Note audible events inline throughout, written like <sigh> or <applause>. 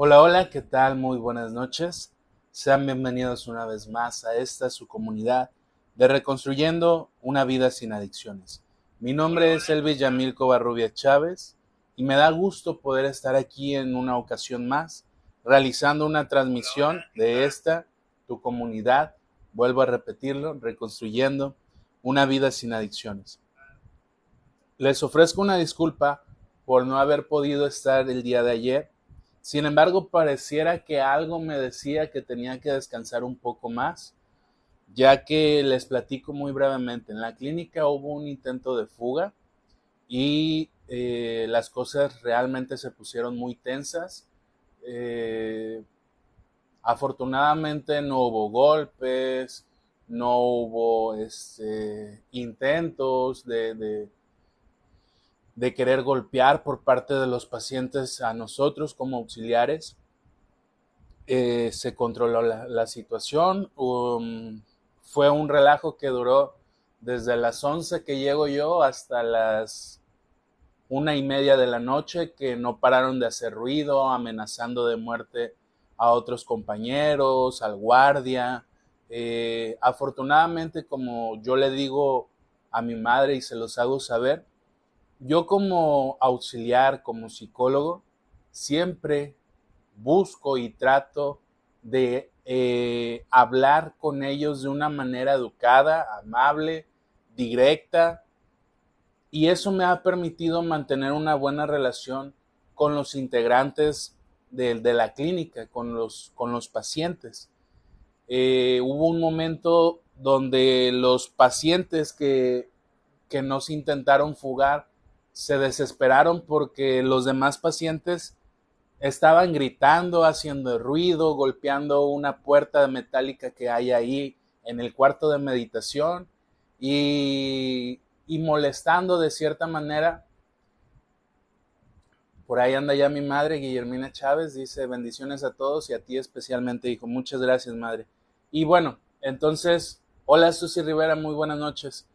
Hola, hola, ¿qué tal? Muy buenas noches. Sean bienvenidos una vez más a esta su comunidad de Reconstruyendo una vida sin adicciones. Mi nombre es Elvis Yamil Covarrubia Chávez y me da gusto poder estar aquí en una ocasión más realizando una transmisión de esta, tu comunidad, vuelvo a repetirlo, reconstruyendo una vida sin adicciones. Les ofrezco una disculpa por no haber podido estar el día de ayer. Sin embargo, pareciera que algo me decía que tenía que descansar un poco más, ya que les platico muy brevemente. En la clínica hubo un intento de fuga y eh, las cosas realmente se pusieron muy tensas. Eh, afortunadamente no hubo golpes, no hubo este, intentos de, de, querer golpear por parte de los pacientes a nosotros como auxiliares. Eh, se controló la, situación. Um, fue un relajo que duró desde las 11 que llego yo hasta las una y media de la noche que no pararon de hacer ruido, amenazando de muerte a otros compañeros, al guardia. Eh, afortunadamente, como yo le digo a mi madre y se los hago saber, yo como auxiliar, como psicólogo, siempre busco y trato de eh, hablar con ellos de una manera educada, amable, directa, y eso me ha permitido mantener una buena relación con los integrantes de, la clínica, con los, pacientes. Eh, hubo un momento donde los pacientes que nos intentaron fugar se desesperaron porque los demás pacientes estaban gritando, haciendo ruido, golpeando una puerta metálica que hay ahí en el cuarto de meditación y y molestando de cierta manera. Por ahí anda ya mi madre, Guillermina Chávez, dice bendiciones a todos y a ti especialmente, hijo. Muchas gracias, madre. Y bueno, entonces, hola Susi Rivera, muy buenas noches.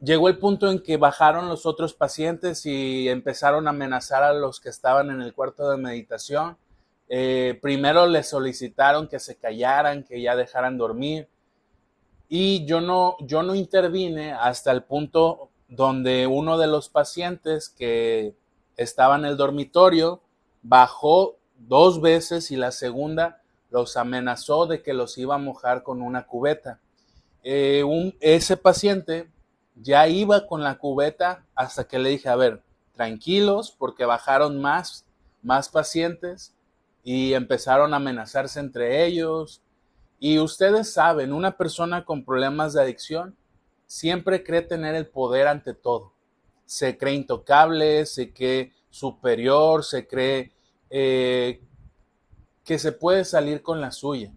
Llegó el punto en que bajaron los otros pacientes y empezaron a amenazar a los que estaban en el cuarto de meditación. Eh, primero les solicitaron que se callaran, que ya dejaran dormir. Y yo no, yo no intervine hasta el punto donde uno de los pacientes que estaba en el dormitorio bajó dos veces y la segunda los amenazó de que los iba a mojar con una cubeta. Eh, ese paciente ya iba con la cubeta hasta que le dije, a ver, tranquilos, porque bajaron más, más pacientes y empezaron a amenazarse entre ellos, y ustedes saben, una persona con problemas de adicción siempre cree tener el poder ante todo. Se cree intocable, se cree superior, se cree eh, que se puede salir con la suya.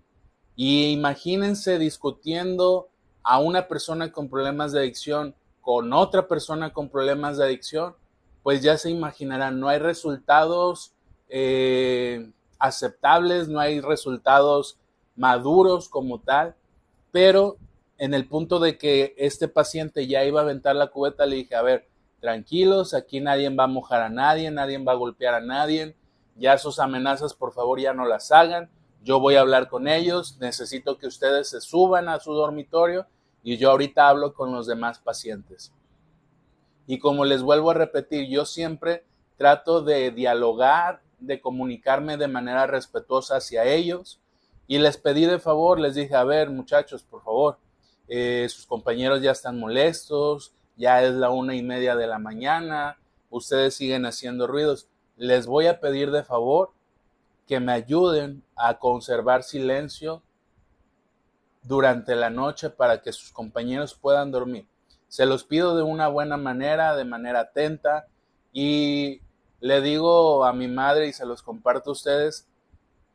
Y imagínense discutiendo a una persona con problemas de adicción con otra persona con problemas de adicción, pues ya se imaginarán, no hay resultados eh, aceptables, no hay resultados maduros como tal, pero en el punto de que este paciente ya iba a aventar la cubeta, le dije, a ver, tranquilos, aquí nadie va a mojar a nadie, nadie va a golpear a nadie, ya sus amenazas por favor ya no las hagan, yo voy a hablar con ellos, necesito que ustedes se suban a su dormitorio y yo ahorita hablo con los demás pacientes. Y como les vuelvo a repetir, yo siempre trato de dialogar, de comunicarme de manera respetuosa hacia ellos, y les pedí de favor, les dije, a ver muchachos, por favor, eh, sus compañeros ya están molestos, ya es la una y media de la mañana, ustedes siguen haciendo ruidos, les voy a pedir de favor que me ayuden a conservar silencio durante la noche para que sus compañeros puedan dormir. Se los pido de una buena manera, de manera atenta y le digo a mi madre y se los comparto a ustedes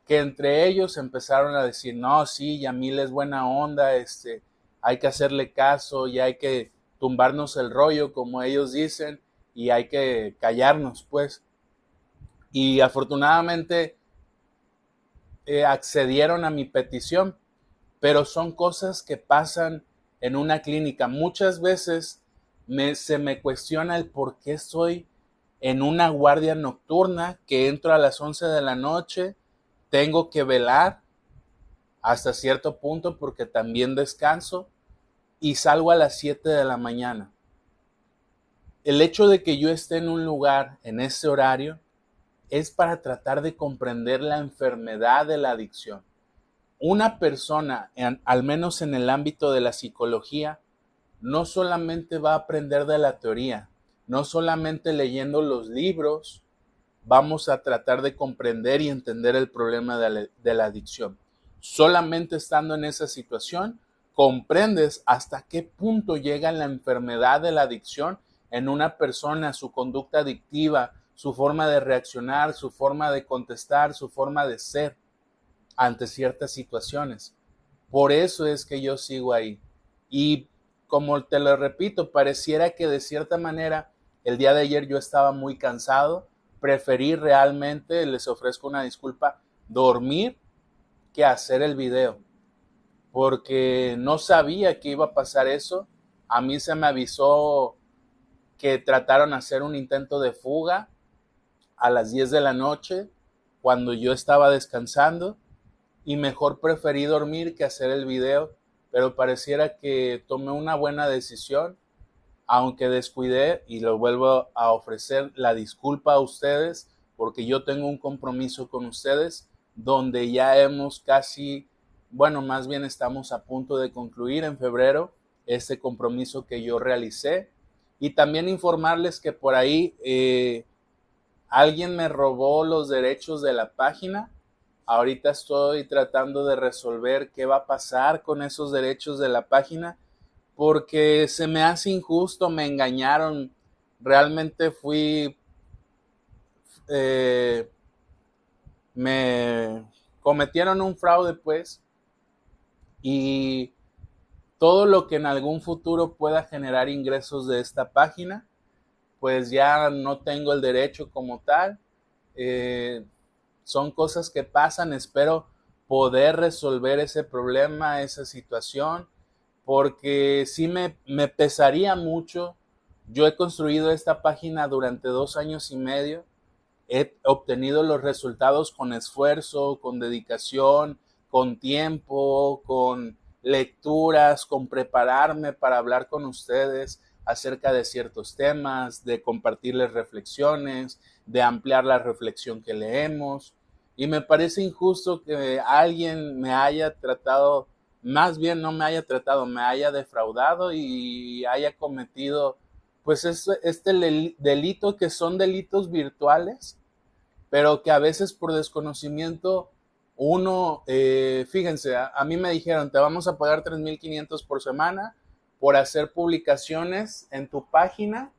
que entre ellos empezaron a decir, no, sí, Yamil es buena onda, este, hay que hacerle caso y hay que tumbarnos el rollo, como ellos dicen, y hay que callarnos, pues. Y afortunadamente eh, accedieron a mi petición, pero son cosas que pasan en una clínica. Muchas veces me, se me cuestiona el por qué estoy en una guardia nocturna, que entro a las 11 de la noche, tengo que velar hasta cierto punto porque también descanso y salgo a las 7 de la mañana. El hecho de que yo esté en un lugar en ese horario es para tratar de comprender la enfermedad de la adicción. Una persona, al menos en el ámbito de la psicología, no solamente va a aprender de la teoría, no solamente leyendo los libros, vamos a tratar de comprender y entender el problema de la, adicción. Solamente estando en esa situación, comprendes hasta qué punto llega la enfermedad de la adicción en una persona, su conducta adictiva, su forma de reaccionar, su forma de contestar, su forma de ser ante ciertas situaciones. Por eso es que yo sigo ahí. Y como te lo repito, pareciera que de cierta manera el día de ayer yo estaba muy cansado, preferí realmente, les ofrezco una disculpa, dormir que hacer el video, porque no sabía que iba a pasar eso. A mí se me avisó que trataron de hacer un intento de fuga a las 10 de la noche cuando yo estaba descansando y mejor preferí dormir que hacer el video, pero pareciera que tomé una buena decisión, aunque descuidé y lo vuelvo a ofrecer la disculpa a ustedes porque yo tengo un compromiso con ustedes donde ya hemos casi, bueno, más bien estamos a punto de concluir en febrero este compromiso que yo realicé. Y también informarles que por ahí eh, alguien me robó los derechos de la página. Ahorita estoy tratando de resolver qué va a pasar con esos derechos de la página porque se me hace injusto, me engañaron. Realmente fui, eh, me cometieron un fraude pues y todo lo que en algún futuro pueda generar ingresos de esta página, pues ya no tengo el derecho como tal. Eh, son cosas que pasan, espero poder resolver ese problema, esa situación, porque sí me, me pesaría mucho. Yo he construido esta página durante dos años y medio, he obtenido los resultados con esfuerzo, con dedicación, con tiempo, con lecturas, con prepararme para hablar con ustedes acerca de ciertos temas, de compartirles reflexiones, de ampliar la reflexión que leemos. Y me parece injusto que alguien me haya tratado, más bien no me haya tratado, me haya defraudado y haya cometido pues este delito que son delitos virtuales, pero que a veces por desconocimiento uno, eh, fíjense, a, mí me dijeron, te vamos a pagar 3.500 por semana por hacer publicaciones en tu página.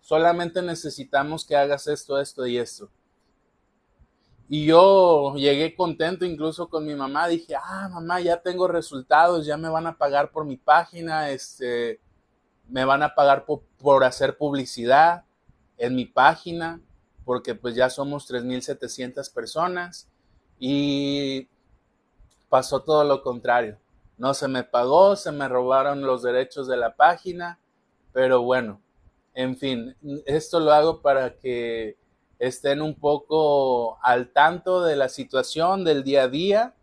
Solamente necesitamos que hagas esto, esto y esto. Y yo llegué contento incluso con mi mamá. Dije, ah, mamá, ya tengo resultados, ya me van a pagar por mi página, este, me van a pagar por, hacer publicidad en mi página, porque pues ya somos 3.700 personas y pasó todo lo contrario. No se me pagó, se me robaron los derechos de la página, pero bueno, en fin, esto lo hago para que estén un poco al tanto de la situación del día a día.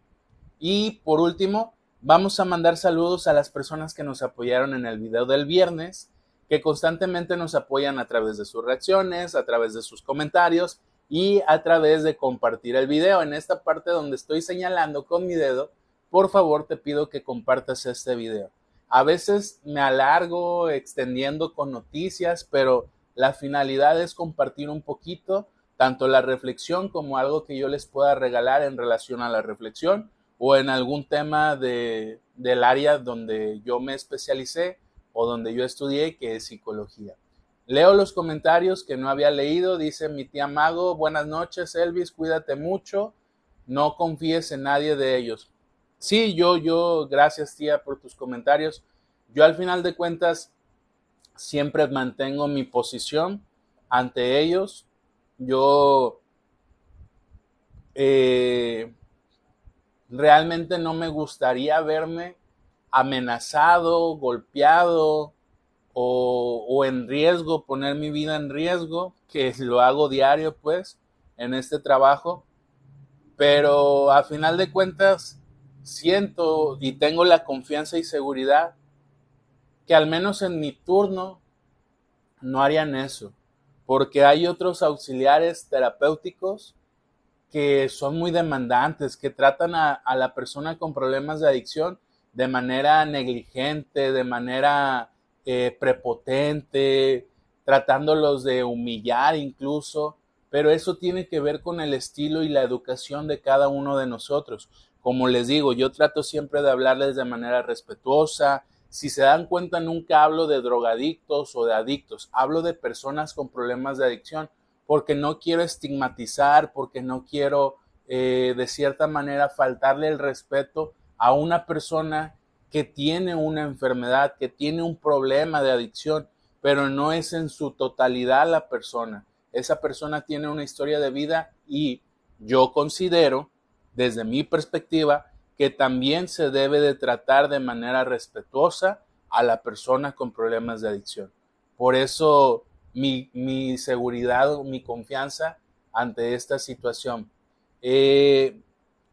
Y por último, vamos a mandar saludos a las personas que nos apoyaron en el video del viernes, que constantemente nos apoyan a través de sus reacciones, a través de sus comentarios y a través de compartir el video. En esta parte donde estoy señalando con mi dedo, por favor te pido que compartas este video. A veces me alargo extendiendo con noticias, pero la finalidad es compartir un poquito tanto la reflexión como algo que yo les pueda regalar en relación a la reflexión o en algún tema de, del área donde yo me especialicé o donde yo estudié, que es psicología. Leo los comentarios que no había leído. Dice mi tía Mago, buenas noches Elvis, cuídate mucho, no confíes en nadie de ellos. Sí, yo, yo, gracias tía por tus comentarios. Yo al final de cuentas siempre mantengo mi posición ante ellos. Yo eh, realmente no me gustaría verme amenazado, golpeado, o, en riesgo, poner mi vida en riesgo, que <laughs> lo hago diario pues en este trabajo. pero a final de cuentas siento y tengo la confianza y seguridad que al menos en mi turno no harían eso, porque hay otros auxiliares terapéuticos que son muy demandantes, que tratan a, la persona con problemas de adicción de manera negligente, de manera eh, prepotente, tratándolos de humillar incluso, pero eso tiene que ver con el estilo y la educación de cada uno de nosotros. Como les digo, yo trato siempre de hablarles de manera respetuosa. Si se dan cuenta, nunca hablo de drogadictos o de adictos, hablo de personas con problemas de adicción porque no quiero estigmatizar, porque no quiero eh, de cierta manera faltarle el respeto a una persona que tiene una enfermedad, que tiene un problema de adicción, pero no es en su totalidad la persona. Esa persona tiene una historia de vida y yo considero, desde mi perspectiva, que también se debe de tratar de manera respetuosa a la persona con problemas de adicción. Por eso mi, seguridad o mi confianza ante esta situación. Eh,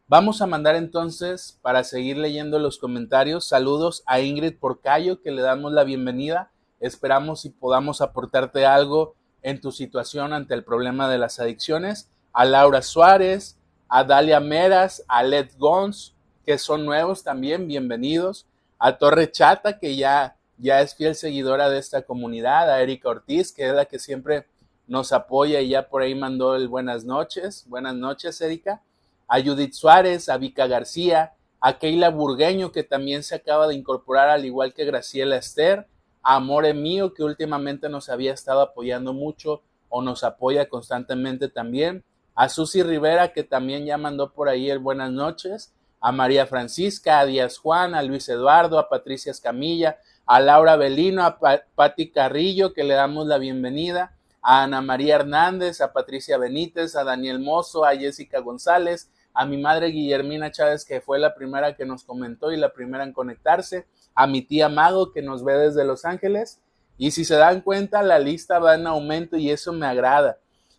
vamos a mandar entonces, para seguir leyendo los comentarios, saludos a Ingrid Porcayo, que le damos la bienvenida. Esperamos y podamos aportarte algo en tu situación ante el problema de las adicciones. A Laura Suárez, a Dalia Meras, a Led Gons, que son nuevos también, bienvenidos. A Torre Chata, que ya ya es fiel seguidora de esta comunidad, a Erika Ortiz, que es la que siempre nos apoya y ya por ahí mandó el buenas noches. Buenas noches, Erika. A Judith Suárez, a Vika García, a Keila Burgueño, que también se acaba de incorporar, al igual que Graciela Esther, Amore Mío, que últimamente nos había estado apoyando mucho o nos apoya constantemente también, a Susi Rivera, que también ya mandó por ahí el buenas noches, a María Francisca, a Díaz Juan, a Luis Eduardo, a Patricia Escamilla, a Laura Belino, a Patti Carrillo, que le damos la bienvenida, a Ana María Hernández, a Patricia Benítez, a Daniel Mozo, a Jessica González, a mi madre Guillermina Chávez, que fue la primera que nos comentó y la primera en conectarse, a mi tía Mago, que nos ve desde Los Ángeles. Y si se dan cuenta, la lista va en aumento y eso me agrada.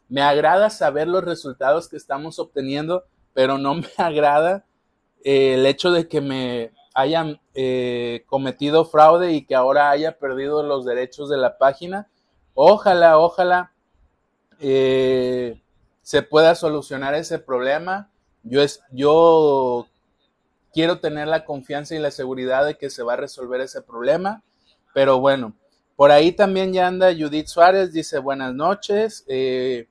Me agrada saber los resultados que estamos obteniendo, pero no <laughs> me agrada eh, el hecho de que me hayan eh, cometido fraude y que ahora haya perdido los derechos de la página. Ojalá, ojalá eh, se pueda solucionar ese problema. Yo, es, yo quiero tener la confianza y la seguridad de que se va a resolver ese problema. Pero bueno, por ahí también ya anda Judith Suárez, dice buenas noches. Eh,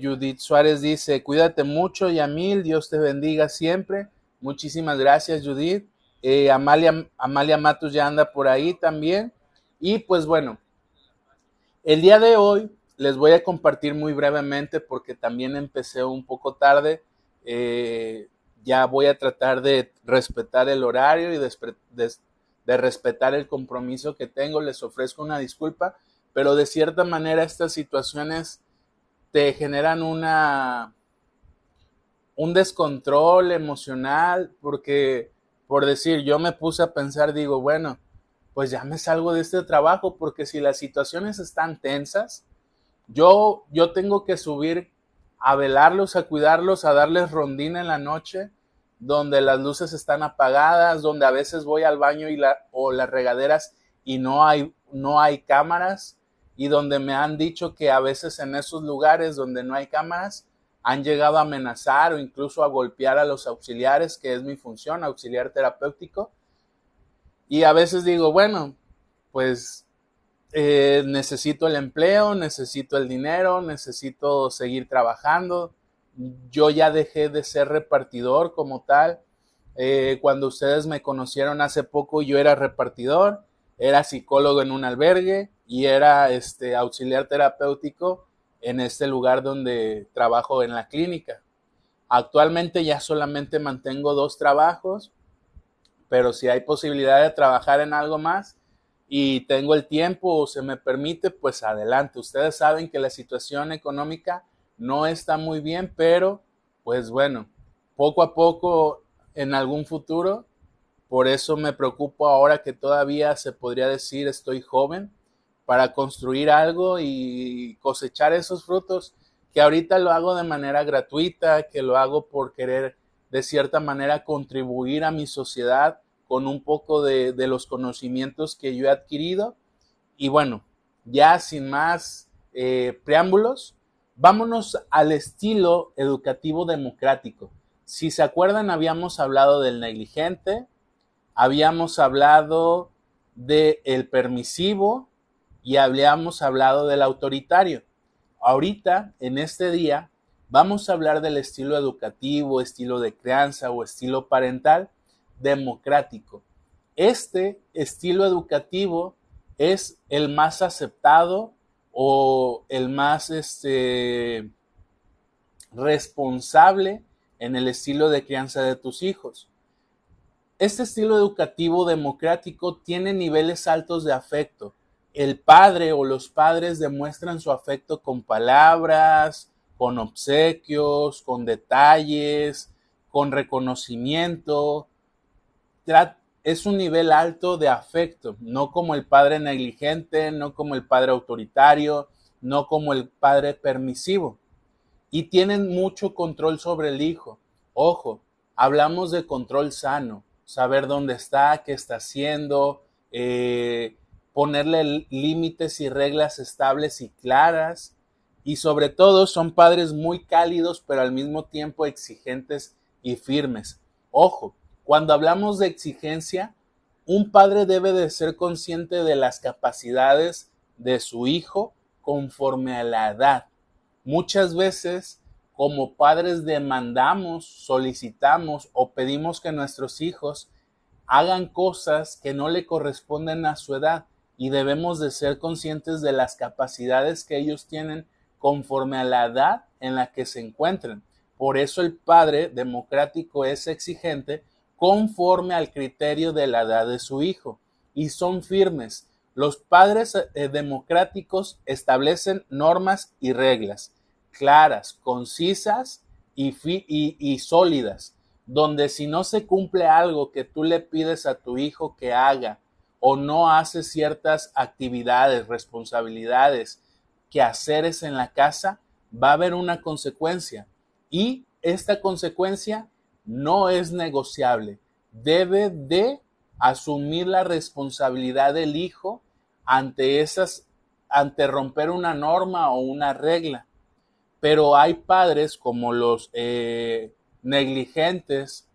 Judith Suárez dice, cuídate mucho, Yamil, Dios te bendiga siempre. Muchísimas gracias, Judith. Eh, Amalia, Amalia Matos ya anda por ahí también. Y pues bueno, el día de hoy les voy a compartir muy brevemente porque también empecé un poco tarde. Eh, ya voy a tratar de respetar el horario y de respetar el compromiso que tengo. Les ofrezco una disculpa, pero de cierta manera estas situaciones te generan una un descontrol emocional, porque, por decir, yo me puse a pensar, digo, bueno, pues ya me salgo de este trabajo, porque si las situaciones están tensas, yo, yo tengo que subir a velarlos, a cuidarlos, a darles rondina en la noche, donde las luces están apagadas, donde a veces voy al baño y la, o las regaderas y no hay, no hay cámaras, y donde me han dicho que a veces en esos lugares donde no hay cámaras, han llegado a amenazar o incluso a golpear a los auxiliares, que es mi función, auxiliar terapéutico. Y a veces digo, bueno, pues eh, necesito el empleo, necesito el dinero, necesito seguir trabajando. Yo ya dejé de ser repartidor como tal. Eh, cuando ustedes me conocieron hace poco, yo era repartidor, era psicólogo en un albergue y era este auxiliar terapéutico en este lugar donde trabajo en la clínica. Actualmente ya solamente mantengo dos trabajos, pero si hay posibilidad de trabajar en algo más y tengo el tiempo o se me permite, pues adelante. Ustedes saben que la situación económica no está muy bien, pero pues bueno, poco a poco en algún futuro, por eso me preocupo ahora que todavía se podría decir estoy joven, para construir algo y cosechar esos frutos que ahorita lo hago de manera gratuita, que lo hago por querer de cierta manera contribuir a mi sociedad con un poco de, de los conocimientos que yo he adquirido. Y bueno, ya sin más eh, preámbulos, vámonos al estilo educativo democrático. Si se acuerdan, habíamos hablado del negligente, habíamos hablado del permisivo y habíamos hablado del autoritario. Ahorita, en este día, vamos a hablar del estilo educativo, estilo de crianza o estilo parental democrático. Este estilo educativo es el más aceptado o el más este, responsable en el estilo de crianza de tus hijos. Este estilo educativo democrático tiene niveles altos de afecto. El padre o los padres demuestran su afecto con palabras, con obsequios, con detalles, con reconocimiento. Es un nivel alto de afecto, no como el padre negligente, no como el padre autoritario, no como el padre permisivo. Y tienen mucho control sobre el hijo. Ojo, hablamos de control sano, saber dónde está, qué está haciendo, eh, ponerle límites y reglas estables y claras. Y sobre todo son padres muy cálidos, pero al mismo tiempo exigentes y firmes. Ojo, cuando hablamos de exigencia, un padre debe de ser consciente de las capacidades de su hijo conforme a la edad. Muchas veces como padres demandamos, solicitamos o pedimos que nuestros hijos hagan cosas que no le corresponden a su edad y debemos de ser conscientes de las capacidades que ellos tienen conforme a la edad en la que se encuentren. Por eso el padre democrático es exigente conforme al criterio de la edad de su hijo y son firmes. Los padres eh, democráticos establecen normas y reglas claras, concisas y, y, sólidas, donde si no se cumple algo que tú le pides a tu hijo que haga o no hace ciertas actividades, responsabilidades, que haceres en la casa, va a haber una consecuencia y esta consecuencia no es negociable. Debe de asumir la responsabilidad del hijo ante esas ante romper una norma o una regla pero hay padres como los eh, negligentes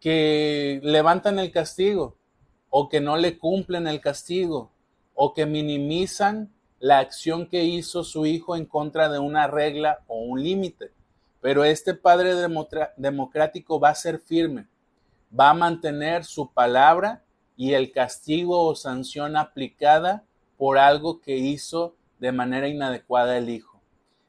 que levantan el castigo o que no le cumplen el castigo o que minimizan la acción que hizo su hijo en contra de una regla o un límite. Pero este padre democrático va a ser firme, va a mantener su palabra y el castigo o sanción aplicada por algo que hizo de manera inadecuada el hijo.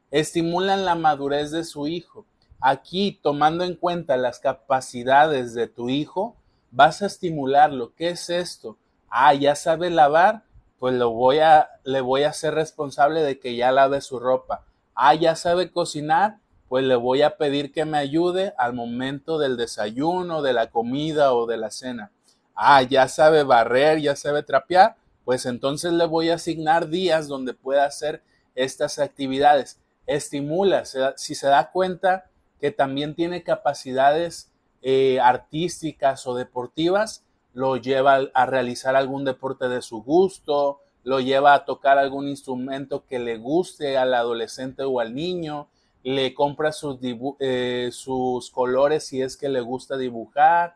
Estimulan la madurez de su hijo. Aquí, tomando en cuenta las capacidades de tu hijo, vas a estimularlo. ¿Qué es esto? Ah, ya sabe lavar, pues lo voy a, le voy a hacer responsable de que ya lave su ropa. Ah, ya sabe cocinar, pues le voy a pedir que me ayude al momento del desayuno, de la comida o de la cena. Ah, ya sabe barrer, ya sabe trapear, pues entonces le voy a asignar días donde pueda hacer estas actividades. Estimula, si se da cuenta que también tiene capacidades eh, artísticas o deportivas, lo lleva a realizar algún deporte de su gusto, lo lleva a tocar algún instrumento que le guste al adolescente o al niño, le compra sus, eh, sus colores si es que le gusta dibujar,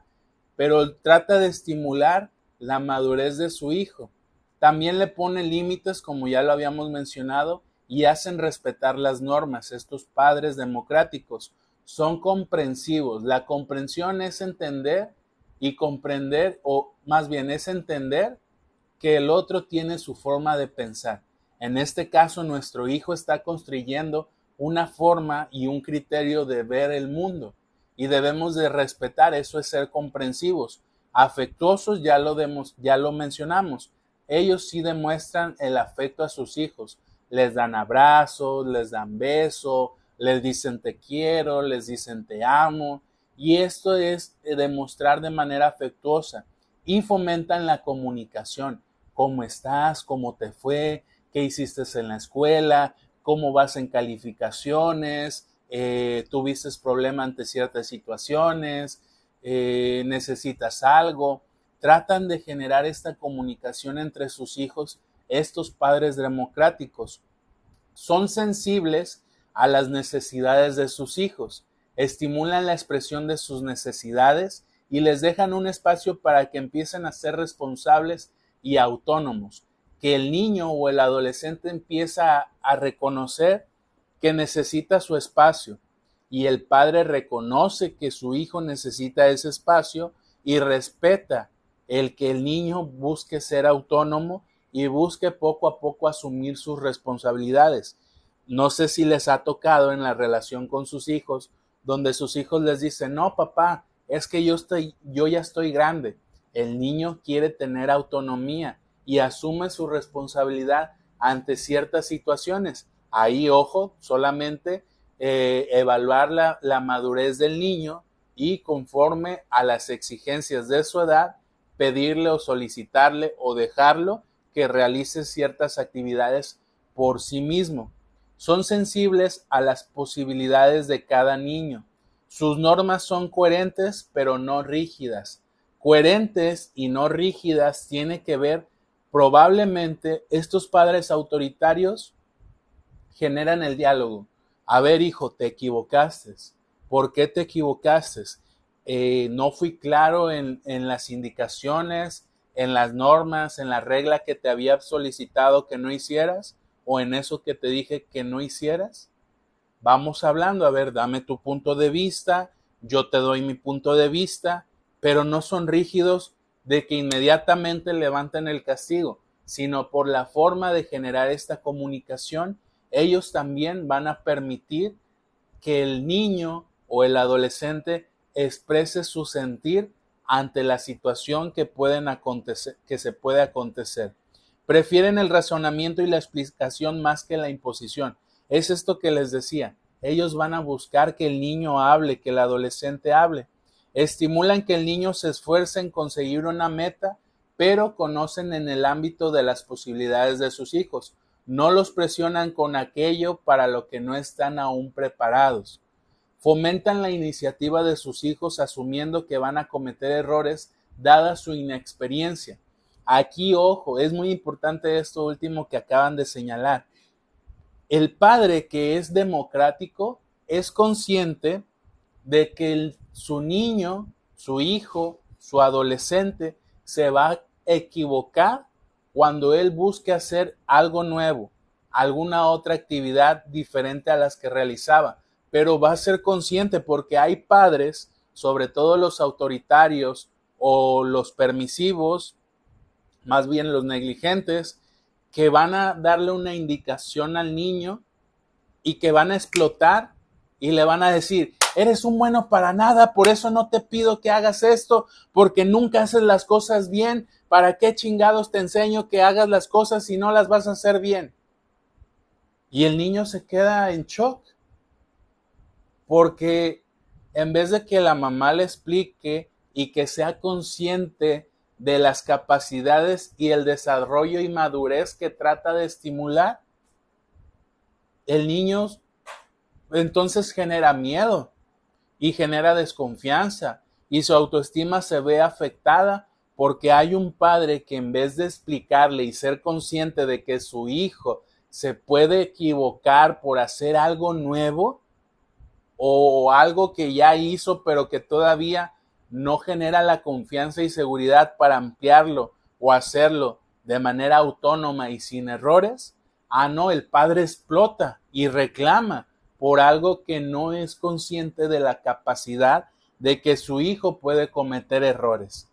pero trata de estimular la madurez de su hijo. También le pone límites, como ya lo habíamos mencionado, y hacen respetar las normas. Estos padres democráticos son comprensivos. La comprensión es entender y comprender, o más bien es entender que el otro tiene su forma de pensar. En este caso, nuestro hijo está construyendo una forma y un criterio de ver el mundo y debemos de respetar, eso es ser comprensivos. Afectuosos, ya lo, ya lo mencionamos, ellos sí demuestran el afecto a sus hijos. Les dan abrazos, les dan besos, les dicen te quiero, les dicen te amo. Y esto es demostrar de manera afectuosa y fomentan la comunicación. ¿Cómo estás? ¿Cómo te fue? ¿Qué hiciste en la escuela? Cómo vas en calificaciones, eh, tuviste problema ante ciertas situaciones, eh, necesitas algo. Tratan de generar esta comunicación entre sus hijos, estos padres democráticos. Son sensibles a las necesidades de sus hijos, estimulan la expresión de sus necesidades y les dejan un espacio para que empiecen a ser responsables y autónomos, que el niño o el adolescente empieza a reconocer que necesita su espacio y el padre reconoce que su hijo necesita ese espacio y respeta el que el niño busque ser autónomo y busque poco a poco asumir sus responsabilidades. No sé si les ha tocado en la relación con sus hijos, donde sus hijos les dicen, no, papá, es que yo estoy, yo ya estoy grande. El niño quiere tener autonomía y asume su responsabilidad ante ciertas situaciones. Ahí, ojo, solamente eh, evaluar la, la madurez del niño y conforme a las exigencias de su edad, pedirle o solicitarle o dejarlo que realice ciertas actividades por sí mismo. Son sensibles a las posibilidades de cada niño. Sus normas son coherentes pero no rígidas. Coherentes y no rígidas tiene que ver probablemente estos padres autoritarios generan el diálogo. A ver, hijo, te equivocaste. ¿Por qué te equivocaste? Eh, no fui claro en, en las indicaciones, en las normas, en la regla que te había solicitado que no hicieras o en eso que te dije que no hicieras. Vamos hablando, a ver, dame tu punto de vista, yo te doy mi punto de vista, pero no son rígidos de que inmediatamente levanten el castigo, sino por la forma de generar esta comunicación, ellos también van a permitir que el niño o el adolescente exprese su sentir ante la situación que pueden acontecer, que se puede acontecer. Prefieren el razonamiento y la explicación más que la imposición. Es esto que les decía. Ellos van a buscar que el niño hable, que el adolescente hable. Estimulan que el niño se esfuerce en conseguir una meta, pero conocen en el ámbito de las posibilidades de sus hijos. No los presionan con aquello para lo que no están aún preparados. Fomentan la iniciativa de sus hijos asumiendo que van a cometer errores dada su inexperiencia. Aquí, ojo, es muy importante esto último que acaban de señalar. El padre que es democrático es consciente de que su niño, su hijo, su adolescente se va a equivocar cuando él busque hacer algo nuevo, alguna otra actividad diferente a las que realizaba, pero va a ser consciente porque hay padres, sobre todo los autoritarios o los permisivos, más bien los negligentes, que van a darle una indicación al niño y que van a explotar y le van a decir, eres un bueno para nada, por eso no te pido que hagas esto, porque nunca haces las cosas bien, ¿para qué chingados te enseño que hagas las cosas si no las vas a hacer bien? Y el niño se queda en shock, porque en vez de que la mamá le explique y que sea consciente de las capacidades y el desarrollo y madurez que trata de estimular, el niño entonces genera miedo y genera desconfianza y su autoestima se ve afectada porque hay un padre que en vez de explicarle y ser consciente de que su hijo se puede equivocar por hacer algo nuevo o algo que ya hizo pero que todavía no genera la confianza y seguridad para ampliarlo o hacerlo de manera autónoma y sin errores, ah no, el padre explota y reclama por algo que no es consciente de la capacidad de que su hijo puede cometer errores.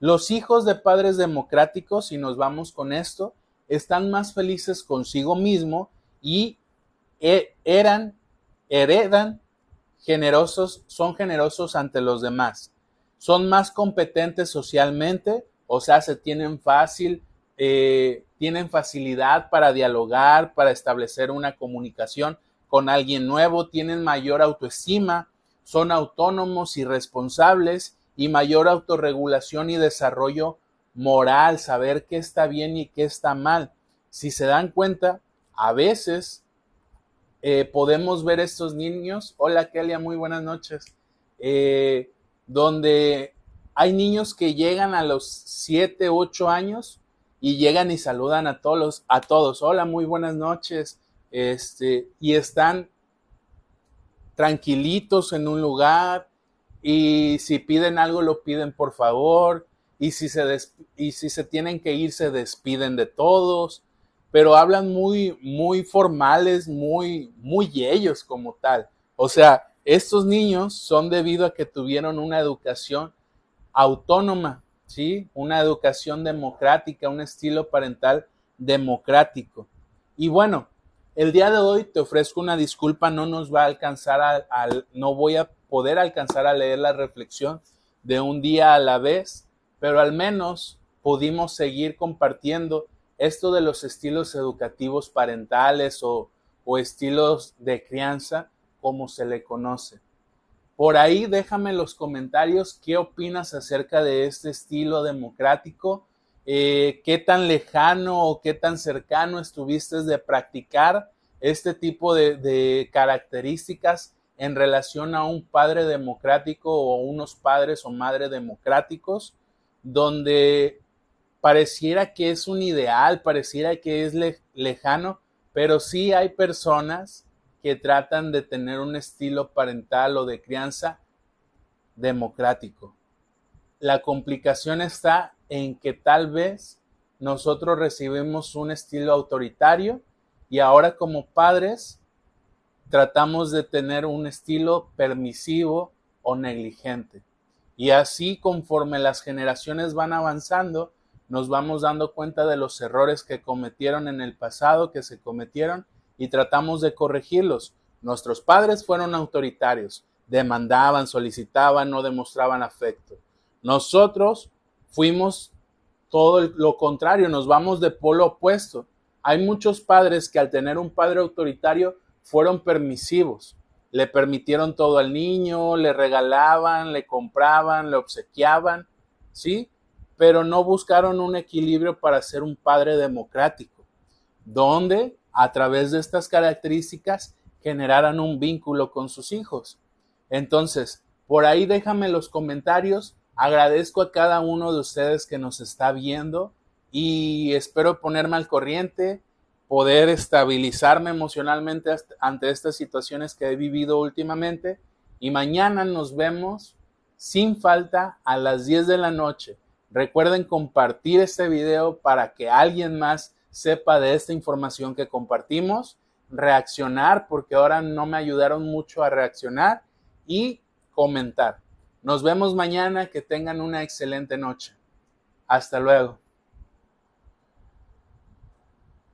Los hijos de padres democráticos, si nos vamos con esto, están más felices consigo mismo y e, eran, heredan generosos, son generosos ante los demás. Son más competentes socialmente, o sea, se tienen fácil, eh, tienen facilidad para dialogar, para establecer una comunicación con alguien nuevo, tienen mayor autoestima, son autónomos y responsables y mayor autorregulación y desarrollo moral, saber qué está bien y qué está mal. Si se dan cuenta, a veces eh, podemos ver estos niños. Hola Kelia, muy buenas noches. Eh, donde hay niños que llegan a los 7, 8 años y llegan y saludan a todos, a todos. Hola, muy buenas noches. Este, y están tranquilitos en un lugar y si piden algo lo piden por favor y si se, y si se tienen que ir se despiden de todos, pero hablan muy, muy formales, muy, muy ellos como tal. O sea, estos niños son debido a que tuvieron una educación autónoma, ¿sí? Una educación democrática, un estilo parental democrático. Y bueno, el día de hoy te ofrezco una disculpa, no nos va a alcanzar al, no voy a poder alcanzar a leer la reflexión de un día a la vez, pero al menos pudimos seguir compartiendo esto de los estilos educativos parentales o, o estilos de crianza, como se le conoce. Por ahí déjame en los comentarios qué opinas acerca de este estilo democrático, eh, qué tan lejano o qué tan cercano estuviste de practicar este tipo de, de características en relación a un padre democrático o unos padres o madres democráticos, donde pareciera que es un ideal, pareciera que es lejano, pero sí hay personas que tratan de tener un estilo parental o de crianza democrático. La complicación está en que tal vez nosotros recibimos un estilo autoritario y ahora como padres tratamos de tener un estilo permisivo o negligente. Y así conforme las generaciones van avanzando, nos vamos dando cuenta de los errores que cometieron en el pasado, que se cometieron y tratamos de corregirlos. Nuestros padres fueron autoritarios, demandaban, solicitaban, no demostraban afecto. Nosotros fuimos todo lo contrario, nos vamos de polo opuesto. Hay muchos padres que al tener un padre autoritario fueron permisivos, le permitieron todo al niño, le regalaban, le compraban, le obsequiaban, ¿sí? Pero no buscaron un equilibrio para ser un padre democrático, donde a través de estas características generaran un vínculo con sus hijos. Entonces, por ahí déjame los comentarios. Agradezco a cada uno de ustedes que nos está viendo y espero ponerme al corriente, poder estabilizarme emocionalmente ante estas situaciones que he vivido últimamente. Y mañana nos vemos sin falta a las 10 de la noche. Recuerden compartir este video para que alguien más sepa de esta información que compartimos, reaccionar, porque ahora no me ayudaron mucho a reaccionar, y comentar. Nos vemos mañana, que tengan una excelente noche. Hasta luego.